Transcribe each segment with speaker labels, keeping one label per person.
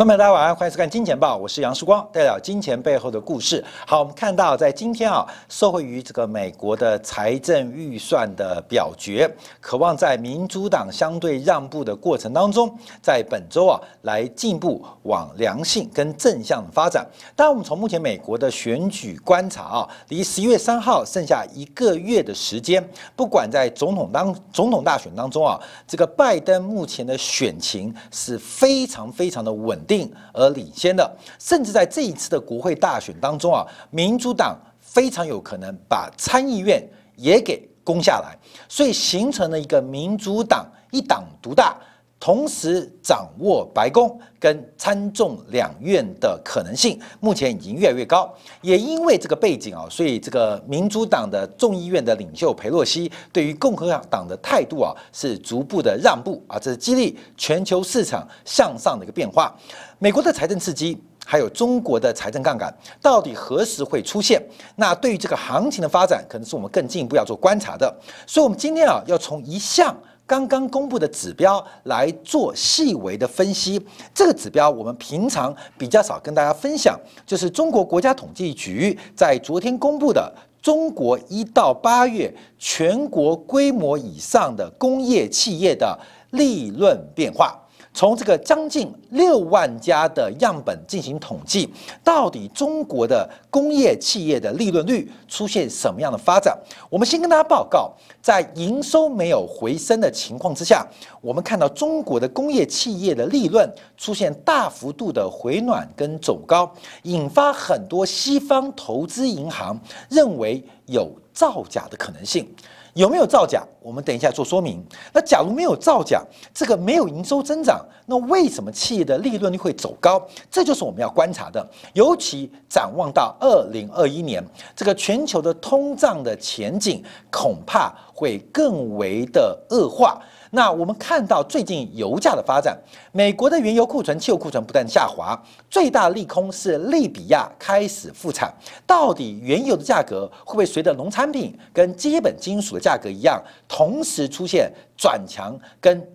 Speaker 1: 观众朋友大家晚上欢迎收看《金钱报》，我是杨世光，带表金钱背后的故事。好，我们看到在今天啊，受惠于这个美国的财政预算的表决，渴望在民主党相对让步的过程当中，在本周啊来进一步往良性跟正向发展。当然，我们从目前美国的选举观察啊，离十一月三号剩下一个月的时间，不管在总统当总统大选当中啊，这个拜登目前的选情是非常非常的稳。定而领先的，甚至在这一次的国会大选当中啊，民主党非常有可能把参议院也给攻下来，所以形成了一个民主党一党独大。同时掌握白宫跟参众两院的可能性，目前已经越来越高。也因为这个背景啊，所以这个民主党的众议院的领袖佩洛西对于共和党的态度啊，是逐步的让步啊，这是激励全球市场向上的一个变化。美国的财政刺激，还有中国的财政杠杆，到底何时会出现？那对于这个行情的发展，可能是我们更进一步要做观察的。所以，我们今天啊，要从一项。刚刚公布的指标来做细微的分析，这个指标我们平常比较少跟大家分享，就是中国国家统计局在昨天公布的中国一到八月全国规模以上的工业企业的利润变化。从这个将近六万家的样本进行统计，到底中国的工业企业的利润率出现什么样的发展？我们先跟大家报告，在营收没有回升的情况之下，我们看到中国的工业企业的利润出现大幅度的回暖跟走高，引发很多西方投资银行认为有造假的可能性。有没有造假？我们等一下做说明。那假如没有造假，这个没有营收增长，那为什么企业的利润率会走高？这就是我们要观察的。尤其展望到二零二一年，这个全球的通胀的前景恐怕会更为的恶化。那我们看到最近油价的发展，美国的原油库存、汽油库存不断下滑，最大利空是利比亚开始复产。到底原油的价格会不会随着农产品跟基本金属的价格一样，同时出现转强跟？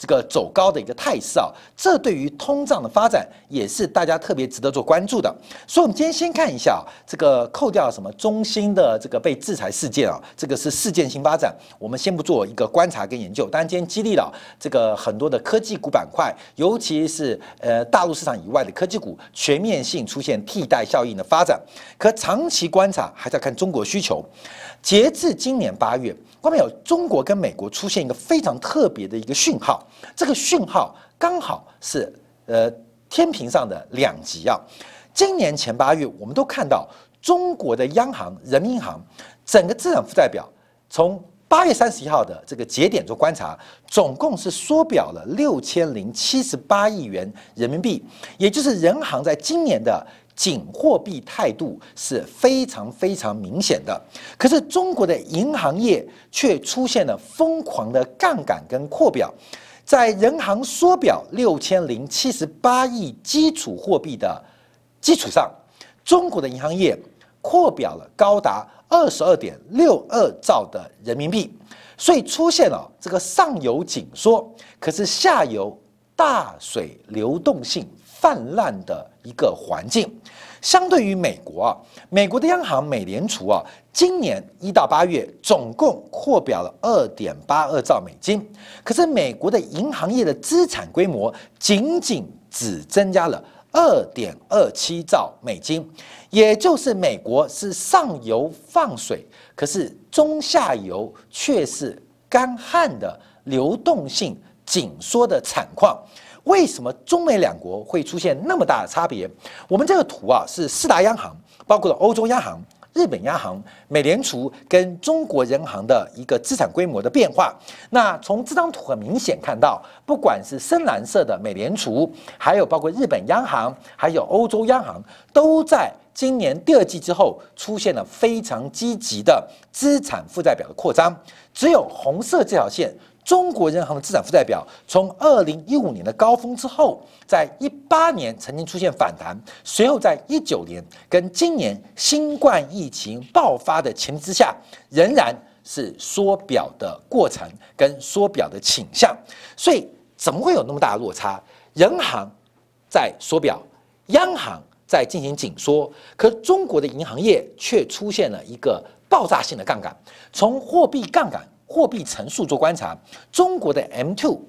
Speaker 1: 这个走高的一个态势啊，这对于通胀的发展也是大家特别值得做关注的。所以，我们今天先看一下这个扣掉什么中心的这个被制裁事件啊，这个是事件性发展，我们先不做一个观察跟研究。当然，今天激励了这个很多的科技股板块，尤其是呃大陆市场以外的科技股全面性出现替代效应的发展。可长期观察还是要看中国需求。截至今年八月。外面有中国跟美国出现一个非常特别的一个讯号，这个讯号刚好是呃天平上的两极啊。今年前八月，我们都看到中国的央行人民银行整个资产负债表，从八月三十一号的这个节点做观察，总共是缩表了六千零七十八亿元人民币，也就是人行在今年的。紧货币态度是非常非常明显的，可是中国的银行业却出现了疯狂的杠杆跟扩表，在人行缩表六千零七十八亿基础货币的基础上，中国的银行业扩表了高达二十二点六二兆的人民币，所以出现了这个上游紧缩，可是下游大水流动性。泛滥的一个环境，相对于美国啊，美国的央行美联储啊，今年一到八月总共扩表了二点八二兆美金，可是美国的银行业的资产规模仅仅只增加了二点二七兆美金，也就是美国是上游放水，可是中下游却是干旱的流动性紧缩的惨况。为什么中美两国会出现那么大的差别？我们这个图啊是四大央行，包括了欧洲央行、日本央行、美联储跟中国人行的一个资产规模的变化。那从这张图很明显看到，不管是深蓝色的美联储，还有包括日本央行，还有欧洲央行，都在今年第二季之后出现了非常积极的资产负债表的扩张。只有红色这条线。中国人行的资产负债表从二零一五年的高峰之后，在一八年曾经出现反弹，随后在一九年跟今年新冠疫情爆发的前提之下，仍然是缩表的过程跟缩表的倾向。所以怎么会有那么大的落差？人行在缩表，央行在进行紧缩，可中国的银行业却出现了一个爆炸性的杠杆。从货币杠杆、货币乘数做观察，中国的 M two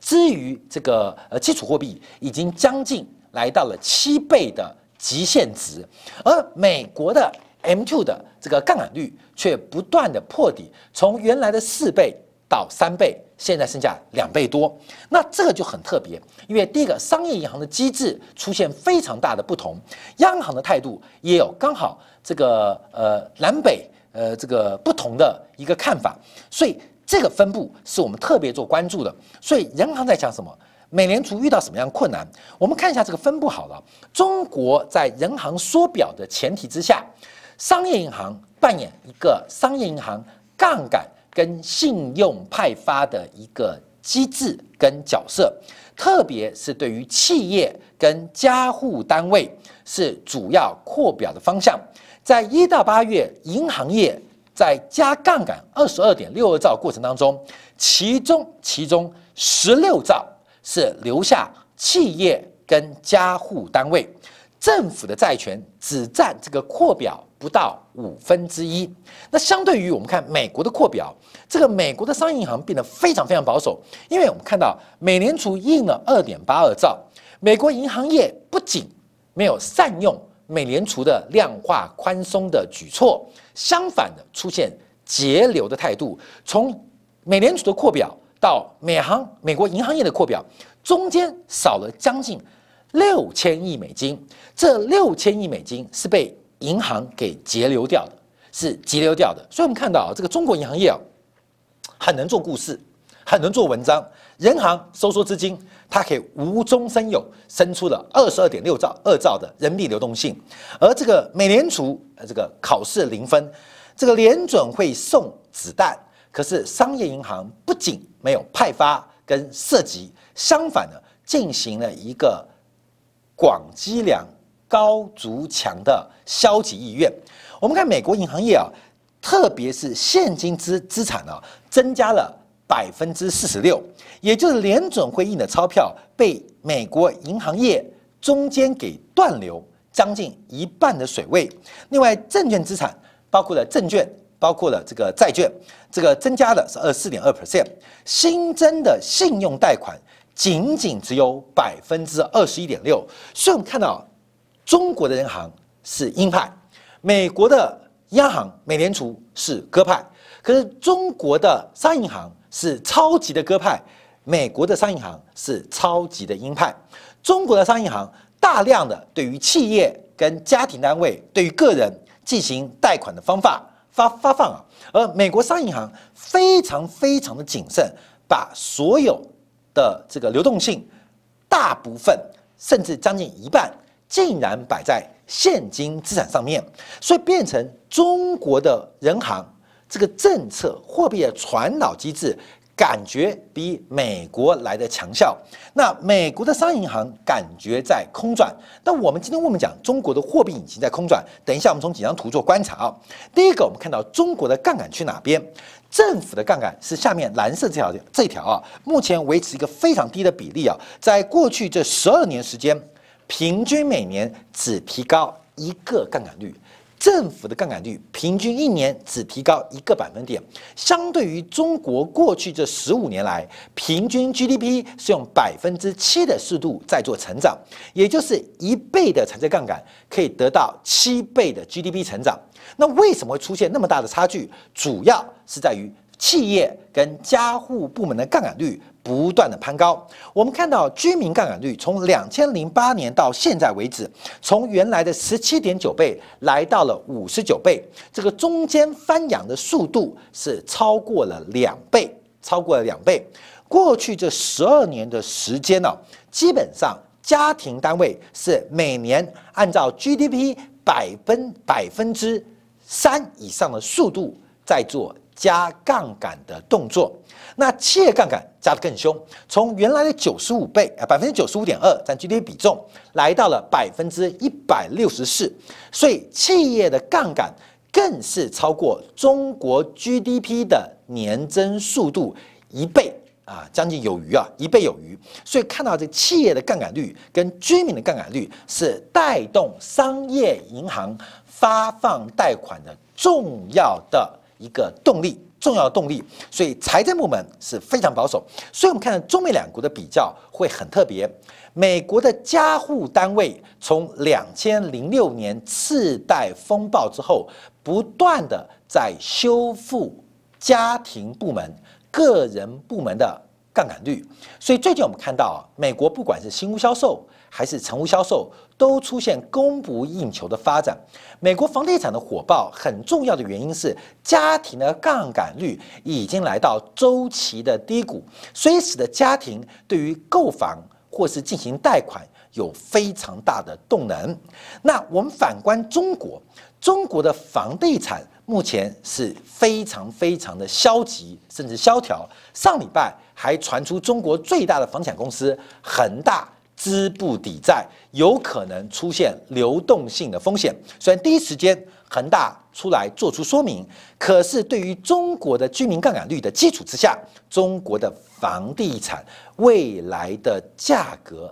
Speaker 1: 之于这个呃基础货币已经将近来到了七倍的极限值，而美国的 M two 的这个杠杆率却不断的破底，从原来的四倍到三倍。现在剩下两倍多，那这个就很特别，因为第一个商业银行的机制出现非常大的不同，央行的态度也有刚好这个呃南北呃这个不同的一个看法，所以这个分布是我们特别做关注的。所以人行在讲什么？美联储遇到什么样困难？我们看一下这个分布好了。中国在人行缩表的前提之下，商业银行扮演一个商业银行杠杆。跟信用派发的一个机制跟角色，特别是对于企业跟家户单位是主要扩表的方向。在一到八月，银行业在加杠杆二十二点六二兆过程当中，其中其中十六兆是留下企业跟家户单位，政府的债权只占这个扩表。不到五分之一。那相对于我们看美国的扩表，这个美国的商业银行变得非常非常保守，因为我们看到美联储印了二点八二兆，美国银行业不仅没有善用美联储的量化宽松的举措，相反的出现节流的态度。从美联储的扩表到美行美国银行业的扩表，中间少了将近六千亿美金。这六千亿美金是被银行给节流掉的，是节流掉的，所以我们看到，这个中国银行业啊，很能做故事，很能做文章。人行收缩资金，它可以无中生有，生出了二十二点六兆二兆的人民币流动性。而这个美联储呃这个考试零分，这个联准会送子弹，可是商业银行不仅没有派发跟涉及，相反的进行了一个广积粮。高足强的消极意愿，我们看美国银行业啊，特别是现金资资产啊，增加了百分之四十六，也就是联准会印的钞票被美国银行业中间给断流将近一半的水位。另外，证券资产包括了证券，包括了这个债券，这个增加的是二四点二 percent，新增的信用贷款仅仅只有百分之二十一点六，所以我们看到。中国的人行是鹰派，美国的央行美联储是鸽派，可是中国的商业银行是超级的鸽派，美国的商业银行是超级的鹰派。中国的商业银行大量的对于企业跟家庭单位、对于个人进行贷款的方法发发放啊，而美国商业银行非常非常的谨慎，把所有的这个流动性大部分甚至将近一半。竟然摆在现金资产上面，所以变成中国的人行这个政策货币的传导机制，感觉比美国来的强效。那美国的商业银行感觉在空转。那我们今天我们讲中国的货币引擎在空转。等一下，我们从几张图做观察啊。第一个，我们看到中国的杠杆去哪边？政府的杠杆是下面蓝色这条这条啊，目前维持一个非常低的比例啊，在过去这十二年时间。平均每年只提高一个杠杆率，政府的杠杆率平均一年只提高一个百分点，相对于中国过去这十五年来，平均 GDP 是用百分之七的速度在做成长，也就是一倍的财政杠杆可以得到七倍的 GDP 成长。那为什么会出现那么大的差距？主要是在于企业跟家户部门的杠杆率。不断的攀高，我们看到居民杠杆率从两千零八年到现在为止，从原来的十七点九倍来到了五十九倍，这个中间翻扬的速度是超过了两倍，超过了两倍。过去这十二年的时间呢，基本上家庭单位是每年按照 GDP 百分百分之三以上的速度在做。加杠杆的动作，那企业杠杆加得更凶，从原来的九十五倍啊，百分之九十五点二占 GDP 比重，来到了百分之一百六十四，所以企业的杠杆更是超过中国 GDP 的年增速度一倍啊，将近有余啊，一倍有余。所以看到这企业的杠杆率跟居民的杠杆率是带动商业银行发放贷款的重要的一个动力，重要的动力。所以财政部门是非常保守。所以我们看到中美两国的比较会很特别。美国的加护单位从两千零六年次贷风暴之后，不断的在修复家庭部门、个人部门的杠杆率。所以最近我们看到，美国不管是新屋销售还是成屋销售，都出现供不应求的发展。美国房地产的火爆，很重要的原因是家庭的杠杆率已经来到周期的低谷，所以使得家庭对于购房。或是进行贷款有非常大的动能。那我们反观中国，中国的房地产目前是非常非常的消极，甚至萧条。上礼拜还传出中国最大的房产公司恒大资不抵债，有可能出现流动性的风险。虽然第一时间恒大出来做出说明，可是对于中国的居民杠杆率的基础之下，中国的房地产。未来的价格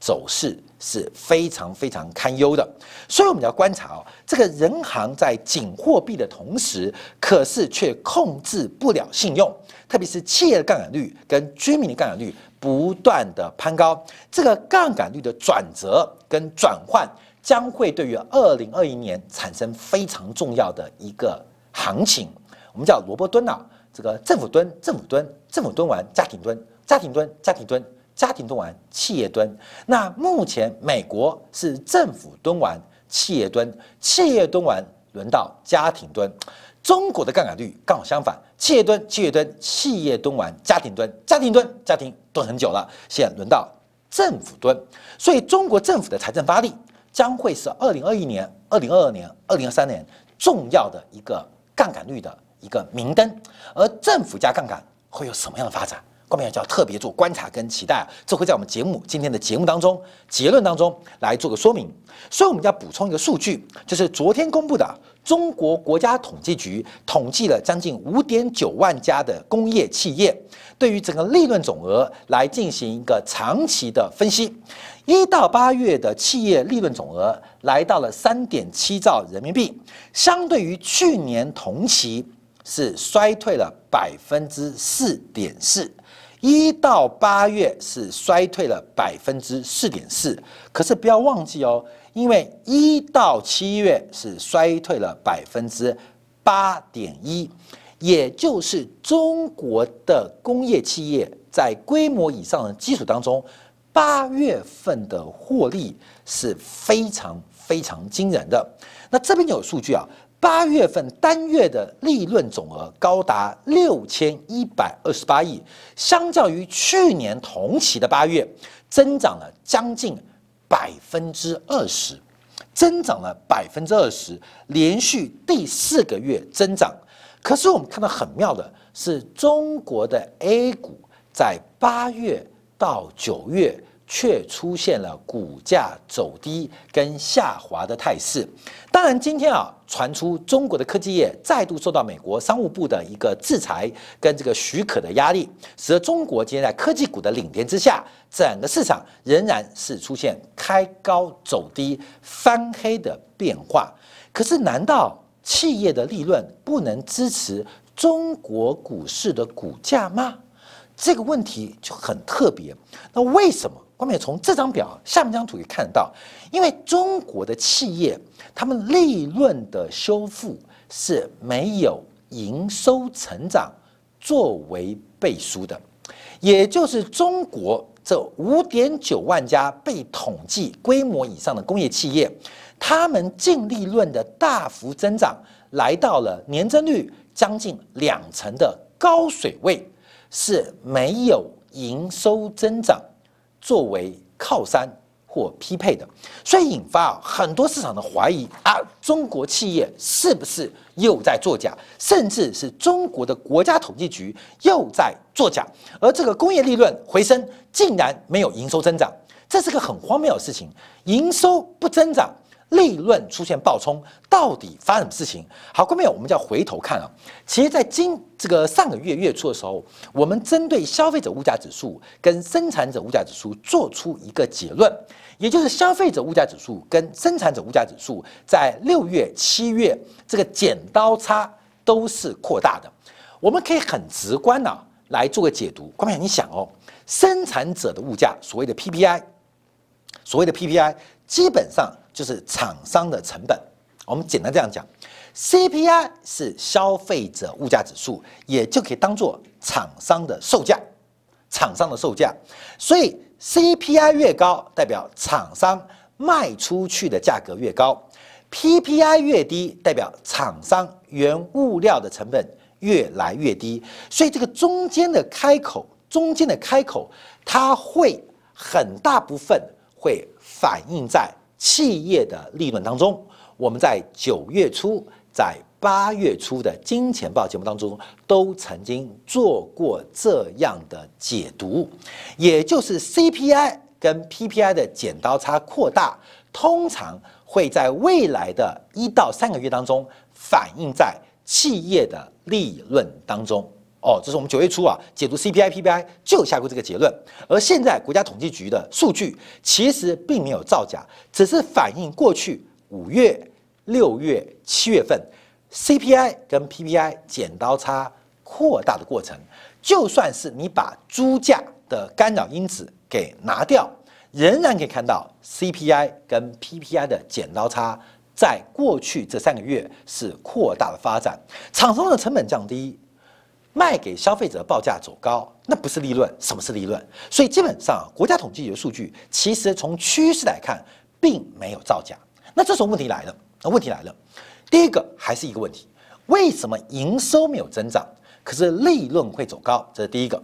Speaker 1: 走势是非常非常堪忧的，所以我们要观察哦，这个人行在紧货币的同时，可是却控制不了信用，特别是企业的杠杆率跟居民的杠杆率不断的攀高，这个杠杆率的转折跟转换将会对于二零二一年产生非常重要的一个行情，我们叫萝卜蹲啊，这个政府蹲，政府蹲，政府蹲完家庭蹲。家庭蹲，家庭蹲，家庭蹲完，企业蹲。那目前美国是政府蹲完，企业蹲，企业蹲完，轮到家庭蹲。中国的杠杆率刚好相反，企业蹲，企业蹲，企业蹲完，家庭蹲，家庭蹲，家庭蹲很久了，现在轮到政府蹲。所以中国政府的财政发力将会是二零二一年、二零二二年、二零二三年重要的一个杠杆率的一个明灯。而政府加杠杆会有什么样的发展？后面就要特别做观察跟期待，这会在我们节目今天的节目当中结论当中来做个说明。所以我们要补充一个数据，就是昨天公布的中国国家统计局统计了将近五点九万家的工业企业，对于整个利润总额来进行一个长期的分析。一到八月的企业利润总额来到了三点七兆人民币，相对于去年同期是衰退了百分之四点四。一到八月是衰退了百分之四点四，可是不要忘记哦，因为一到七月是衰退了百分之八点一，也就是中国的工业企业在规模以上的基础当中，八月份的获利是非常非常惊人的。那这边有数据啊。八月份单月的利润总额高达六千一百二十八亿，相较于去年同期的八月，增长了将近百分之二十，增长了百分之二十，连续第四个月增长。可是我们看到很妙的是，中国的 A 股在八月到九月。却出现了股价走低跟下滑的态势。当然，今天啊传出中国的科技业再度受到美国商务部的一个制裁跟这个许可的压力，使得中国今天在科技股的领跌之下，整个市场仍然是出现开高走低、翻黑的变化。可是，难道企业的利润不能支持中国股市的股价吗？这个问题就很特别。那为什么？光面从这张表下面这张图可以看到，因为中国的企业，他们利润的修复是没有营收成长作为背书的，也就是中国这五点九万家被统计规模以上的工业企业，他们净利润的大幅增长，来到了年增率将近两成的高水位，是没有营收增长。作为靠山或匹配的，所以引发很多市场的怀疑啊，中国企业是不是又在作假，甚至是中国的国家统计局又在作假，而这个工业利润回升竟然没有营收增长，这是个很荒谬的事情，营收不增长，利润出现暴冲，到底发生什么事情？好，各位朋友，我们就要回头看啊。其实，在今这个上个月月初的时候，我们针对消费者物价指数跟生产者物价指数做出一个结论，也就是消费者物价指数跟生产者物价指数在六月、七月这个剪刀差都是扩大的。我们可以很直观的来做个解读。各位，你想哦，生产者的物价，所谓的 PPI，所谓的 PPI，基本上就是厂商的成本。我们简单这样讲，CPI 是消费者物价指数，也就可以当做厂商的售价，厂商的售价。所以 CPI 越高，代表厂商卖出去的价格越高；PPI 越低，代表厂商原物料的成本越来越低。所以这个中间的开口，中间的开口，它会很大部分会反映在企业的利润当中。我们在九月初、在八月初的金钱报节目当中，都曾经做过这样的解读，也就是 CPI 跟 PPI 的剪刀差扩大，通常会在未来的一到三个月当中反映在企业的利润当中。哦，这是我们九月初啊解读 CPI、PPI 就下过这个结论，而现在国家统计局的数据其实并没有造假，只是反映过去。五月、六月、七月份，CPI 跟 PPI 剪刀差扩大的过程，就算是你把猪价的干扰因子给拿掉，仍然可以看到 CPI 跟 PPI 的剪刀差在过去这三个月是扩大的发展。厂商的成本降低，卖给消费者报价走高，那不是利润，什么是利润？所以基本上国家统计局的数据，其实从趋势来看，并没有造假。那这时候问题来了，那问题来了，第一个还是一个问题，为什么营收没有增长，可是利润会走高？这是第一个。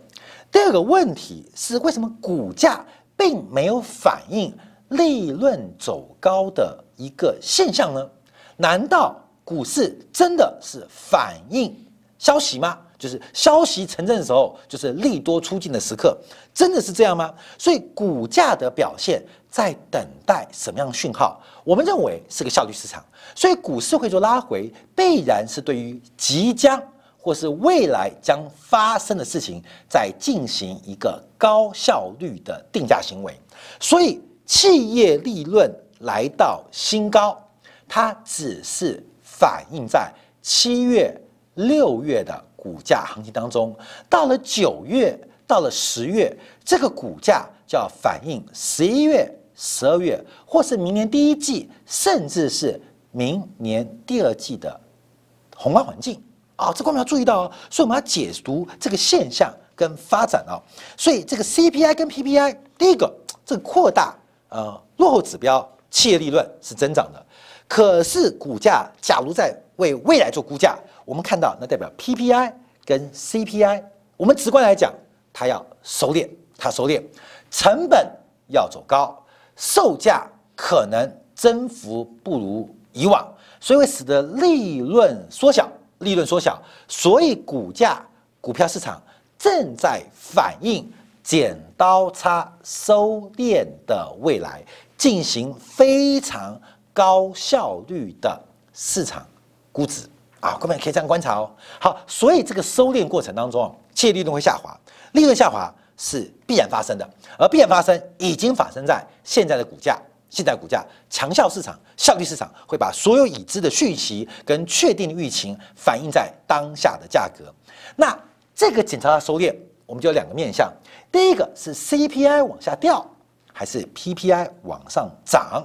Speaker 1: 第二个问题是为什么股价并没有反映利润走高的一个现象呢？难道股市真的是反映消息吗？就是消息成真的时候，就是利多出尽的时刻，真的是这样吗？所以股价的表现在等待什么样的讯号？我们认为是个效率市场，所以股市会做拉回，必然是对于即将或是未来将发生的事情在进行一个高效率的定价行为。所以企业利润来到新高，它只是反映在七月、六月的。股价行情当中，到了九月，到了十月，这个股价就要反映十一月、十二月，或是明年第一季，甚至是明年第二季的宏观环境啊，这我们要注意到哦。所以我们要解读这个现象跟发展啊。所以这个 CPI 跟 PPI，第一个，这个扩大呃落后指标，企业利润是增长的，可是股价假如在为未来做估价。我们看到，那代表 PPI 跟 CPI，我们直观来讲，它要收敛，它收敛，成本要走高，售价可能增幅不如以往，所以会使得利润缩小，利润缩小，所以股价、股票市场正在反映剪刀差收敛的未来，进行非常高效率的市场估值。啊，各位可以这样观察哦。好，所以这个收敛过程当中，企业利润会下滑，利润下滑是必然发生的，而必然发生已经发生在现在的股价。现在股价强效市场、效率市场会把所有已知的讯息跟确定的预期反映在当下的价格。那这个检查的收敛，我们就有两个面向：第一个是 CPI 往下掉，还是 PPI 往上涨？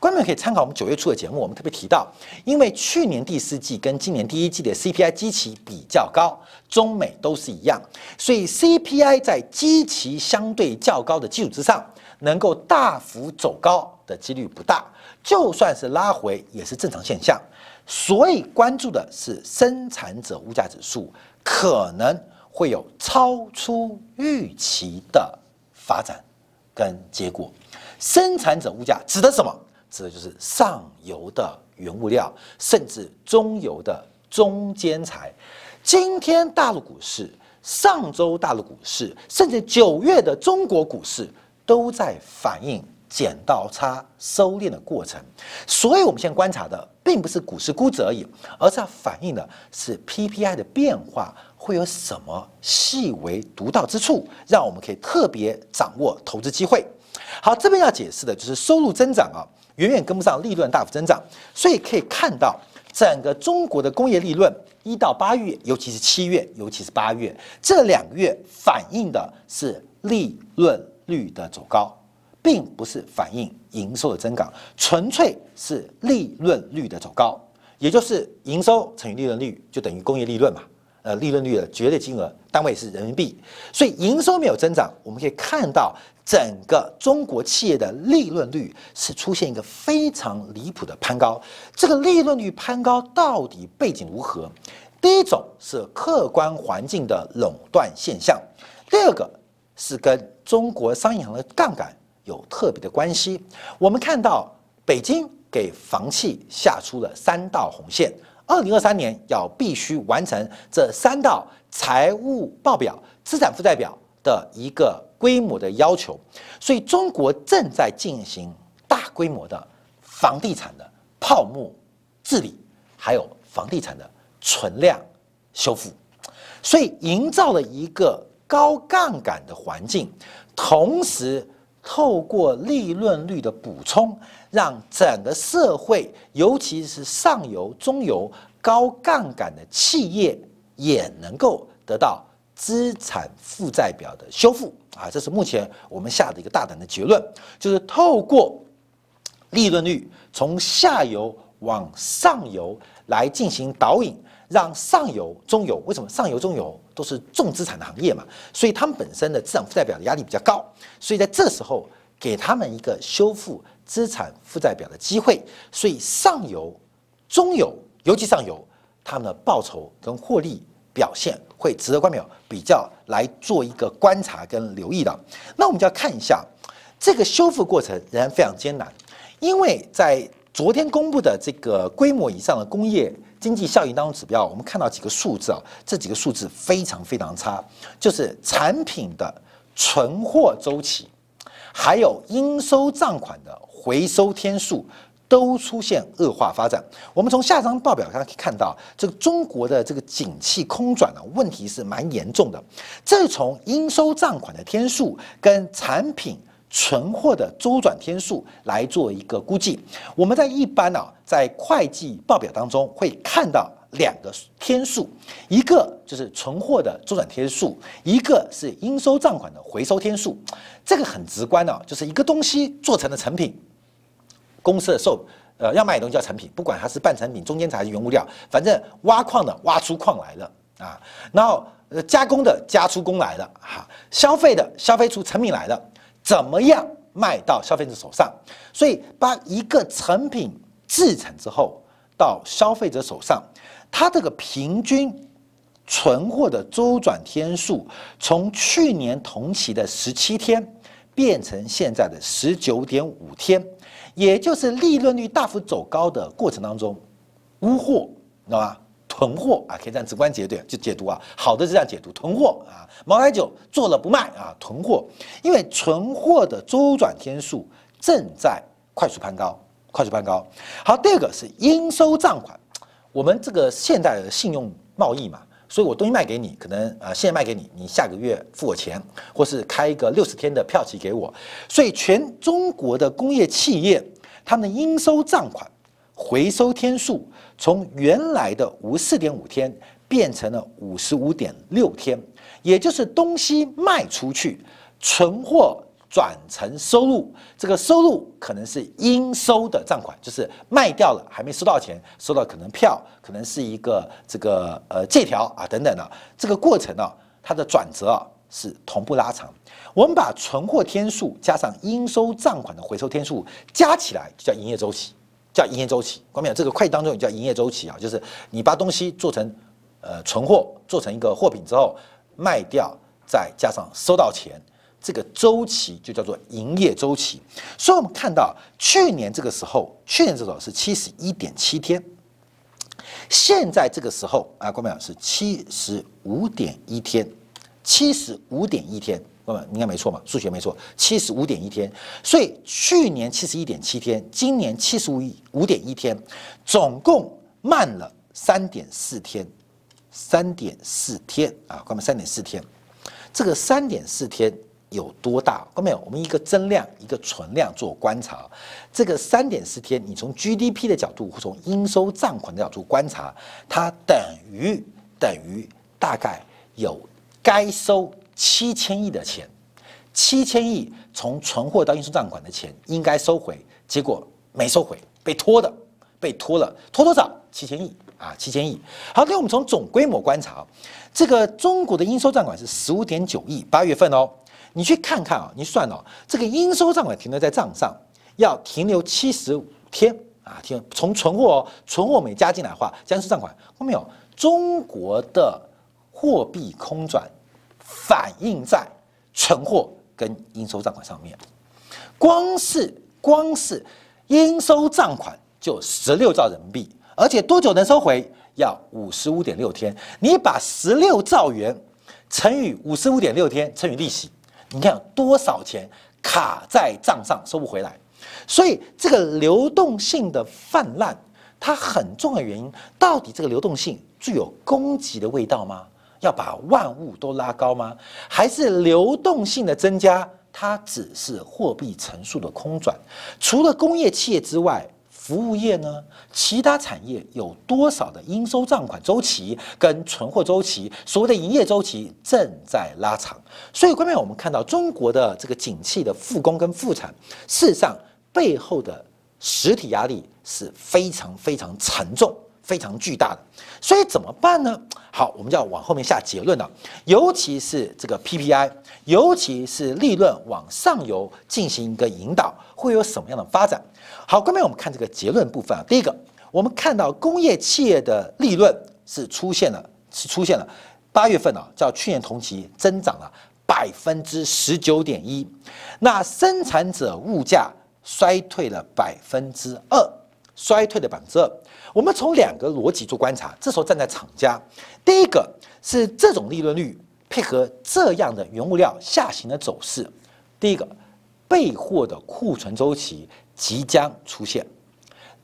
Speaker 1: 观众可以参考我们九月初的节目，我们特别提到，因为去年第四季跟今年第一季的 CPI 基期比较高，中美都是一样，所以 CPI 在基期相对较高的基础之上，能够大幅走高的几率不大，就算是拉回也是正常现象。所以关注的是生产者物价指数可能会有超出预期的发展跟结果。生产者物价指的什么？指的就是上游的原物料，甚至中游的中间材。今天大陆股市、上周大陆股市，甚至九月的中国股市，都在反映剪刀差收敛的过程。所以，我们现在观察的并不是股市估值而已，而是要反映的是 PPI 的变化会有什么细微独到之处，让我们可以特别掌握投资机会。好，这边要解释的就是收入增长啊，远远跟不上利润大幅增长，所以可以看到整个中国的工业利润。一到八月，尤其是七月，尤其是八月这两个月，反映的是利润率的走高，并不是反映营收的增长，纯粹是利润率的走高，也就是营收乘以利润率就等于工业利润嘛。呃，利润率的绝对金额单位是人民币，所以营收没有增长，我们可以看到整个中国企业的利润率是出现一个非常离谱的攀高。这个利润率攀高到底背景如何？第一种是客观环境的垄断现象，第二个是跟中国商业银行的杠杆有特别的关系。我们看到北京给房企下出了三道红线。二零二三年要必须完成这三道财务报表、资产负债表的一个规模的要求，所以中国正在进行大规模的房地产的泡沫治理，还有房地产的存量修复，所以营造了一个高杠杆的环境，同时透过利润率的补充。让整个社会，尤其是上游、中游高杠杆的企业，也能够得到资产负债表的修复啊！这是目前我们下的一个大胆的结论，就是透过利润率从下游往上游来进行导引，让上游、中游为什么上游、中游都是重资产的行业嘛？所以他们本身的资产负债表的压力比较高，所以在这时候给他们一个修复。资产负债表的机会，所以上游、中游，尤其上游，他们的报酬跟获利表现会值得观众比较来做一个观察跟留意的。那我们就要看一下这个修复过程仍然非常艰难，因为在昨天公布的这个规模以上的工业经济效益当中指标，我们看到几个数字啊，这几个数字非常非常差，就是产品的存货周期，还有应收账款的。回收天数都出现恶化发展。我们从下张报表上可以看到，这个中国的这个景气空转呢，问题是蛮严重的。这从应收账款的天数跟产品存货的周转天数来做一个估计。我们在一般呢，在会计报表当中会看到两个天数，一个就是存货的周转天数，一个是应收账款的回收天数。这个很直观的，就是一个东西做成的成品。公司的售，呃，要卖的东西叫成品，不管它是半成品、中间材还是原物料，反正挖矿的挖出矿来了啊，然后呃加工的加出工来了哈，消费的消费出成品来了，怎么样卖到消费者手上？所以把一个成品制成之后到消费者手上，它这个平均存货的周转天数，从去年同期的十七天变成现在的十九点五天。也就是利润率大幅走高的过程当中，污货，知道吧？囤货啊，可以这样直观解读，就解读啊，好的是这样解读，囤货啊，茅台酒做了不卖啊，囤货，因为存货的周转天数正在快速攀高，快速攀高。好，第二个是应收账款，我们这个现代的信用贸易嘛。所以我东西卖给你，可能呃现在卖给你，你下个月付我钱，或是开一个六十天的票期给我。所以全中国的工业企业，他们的应收账款回收天数从原来的五十四点五天变成了五十五点六天，也就是东西卖出去，存货。转成收入，这个收入可能是应收的账款，就是卖掉了还没收到钱，收到可能票，可能是一个这个呃借条啊等等的这个过程呢，它的转折啊是同步拉长。我们把存货天数加上应收账款的回收天数加起来，就叫营业周期，叫营业周期。关没有？这个会计当中也叫营业周期啊，就是你把东西做成呃存货，做成一个货品之后卖掉，再加上收到钱。这个周期就叫做营业周期，所以我们看到去年这个时候，去年这时候是七十一点七天，现在这个时候啊，郭淼是七十五点一天，七十五点一天，各位应该没错嘛？数学没错，七十五点一天。所以去年七十一点七天，今年七十五五点一天，总共慢了三点四天，三点四天啊，各位三点四天。这个三点四天有多大？看到没有？我们一个增量，一个存量做观察。这个三点四天，你从 GDP 的角度，或从应收账款的角度观察，它等于等于大概有该收七千亿的钱，七千亿从存货到应收账款的钱应该收回，结果没收回，被拖的，被拖了，拖多少？七千亿。啊，七千亿。好，那我们从总规模观察，这个中国的应收账款是十五点九亿，八月份哦，你去看看啊，你算哦，这个应收账款停留在账上要停留七十五天啊，停从存货存货没加进来的话，应收账款看到没有？中国的货币空转反映在存货跟应收账款上面，光是光是应收账款就十六兆人民币。而且多久能收回？要五十五点六天。你把十六兆元乘以五十五点六天乘以利息，你看有多少钱卡在账上收不回来？所以这个流动性的泛滥，它很重要的原因，到底这个流动性具有供给的味道吗？要把万物都拉高吗？还是流动性的增加，它只是货币乘数的空转？除了工业企业之外。服务业呢？其他产业有多少的应收账款周期跟存货周期，所谓的营业周期正在拉长。所以，关键我们看到中国的这个景气的复工跟复产，事实上背后的实体压力是非常非常沉重、非常巨大的。所以怎么办呢？好，我们就要往后面下结论了。尤其是这个 PPI，尤其是利润往上游进行一个引导，会有什么样的发展？好，下面我们看这个结论部分啊。第一个，我们看到工业企业的利润是出现了，是出现了八月份啊，较去年同期增长了百分之十九点一。那生产者物价衰退了百分之二，衰退了百分之二。我们从两个逻辑做观察，这时候站在厂家，第一个是这种利润率配合这样的原物料下行的走势，第一个备货的库存周期。即将出现。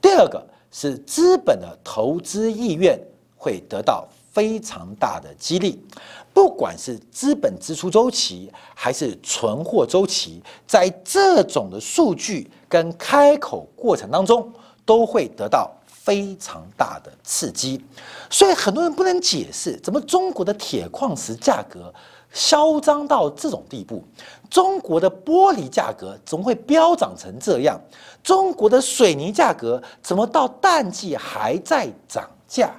Speaker 1: 第二个是资本的投资意愿会得到非常大的激励，不管是资本支出周期还是存货周期，在这种的数据跟开口过程当中，都会得到非常大的刺激。所以很多人不能解释，怎么中国的铁矿石价格？嚣张到这种地步，中国的玻璃价格怎么会飙涨成这样？中国的水泥价格怎么到淡季还在涨价？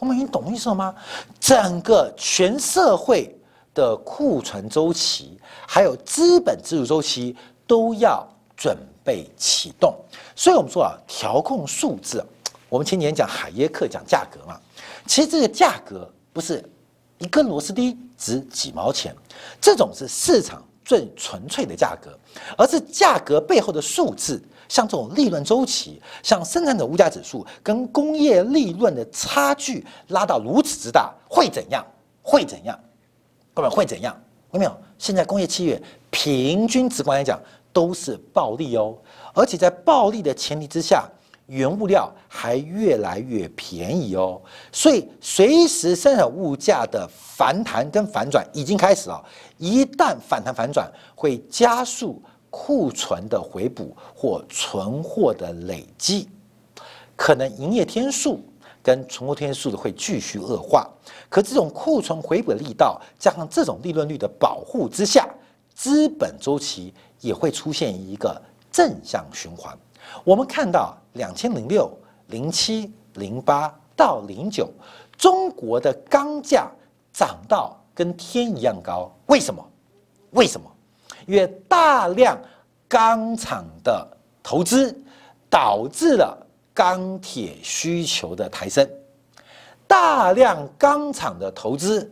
Speaker 1: 我们已经懂意思了吗？整个全社会的库存周期，还有资本支出周期都要准被启动。所以我们说啊，调控数字，我们前几天讲海耶克讲价格嘛，其实这个价格不是。一根螺丝钉值几毛钱，这种是市场最纯粹的价格，而是价格背后的数字，像这种利润周期，像生产者物价指数跟工业利润的差距拉到如此之大，会怎样？会怎样？各位会怎样？有没有？现在工业企业平均直观来讲都是暴利哦，而且在暴利的前提之下。原物料还越来越便宜哦，所以随时生产物价的反弹跟反转已经开始了。一旦反弹反转，会加速库存的回补或存货的累积，可能营业天数跟存货天数的会继续恶化。可这种库存回补的力道，加上这种利润率的保护之下，资本周期也会出现一个正向循环。我们看到，两千零六、零七、零八到零九，中国的钢价涨到跟天一样高。为什么？为什么？因为大量钢厂的投资导致了钢铁需求的抬升，大量钢厂的投资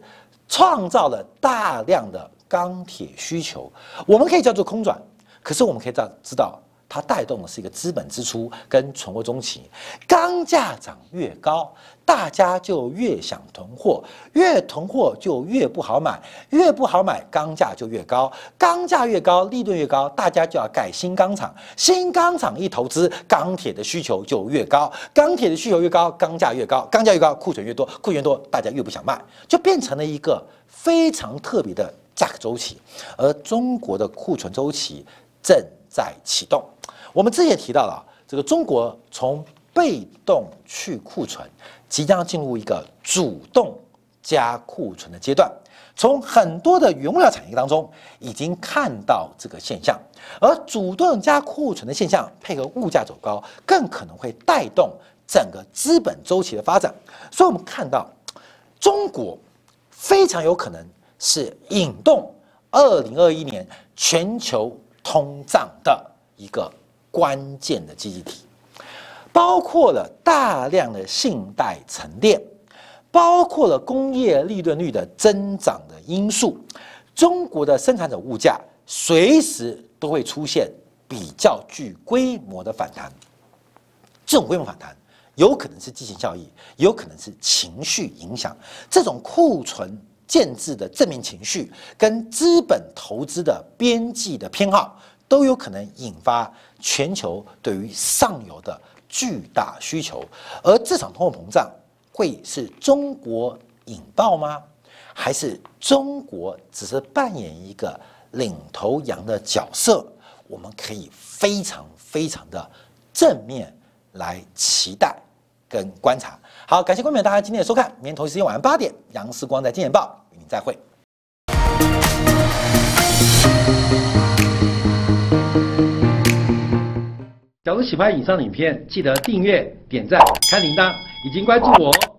Speaker 1: 创造了大量的钢铁需求。我们可以叫做空转，可是我们可以知道知道。它带动的是一个资本支出跟存货中期。钢价涨越高，大家就越想囤货，越囤货就越不好买，越不好买，钢价就越高，钢价越高，利润越高，大家就要盖新钢厂，新钢厂一投资，钢铁的需求就越高，钢铁的需求越高，钢价越高，钢价越高，库存越多，库存越多，大家越不想卖，就变成了一个非常特别的。价格周期，而中国的库存周期正在启动。我们之前提到了，这个中国从被动去库存，即将进入一个主动加库存的阶段。从很多的原物料产业当中，已经看到这个现象。而主动加库存的现象，配合物价走高，更可能会带动整个资本周期的发展。所以，我们看到中国非常有可能。是引动二零二一年全球通胀的一个关键的积极体，包括了大量的信贷沉淀，包括了工业利润率的增长的因素，中国的生产者物价随时都会出现比较具规模的反弹。这种规模反弹有可能是激情效益，有可能是情绪影响，这种库存。建制的正面情绪跟资本投资的边际的偏好，都有可能引发全球对于上游的巨大需求。而这场通货膨胀会是中国引爆吗？还是中国只是扮演一个领头羊的角色？我们可以非常非常的正面来期待跟观察。好，感谢观众大家今天的收看，明天同一时间晚上八点，杨思光在《金钱报》与您再会。假如喜欢以上的影片，记得订阅、点赞、开铃铛，已经关注我哦。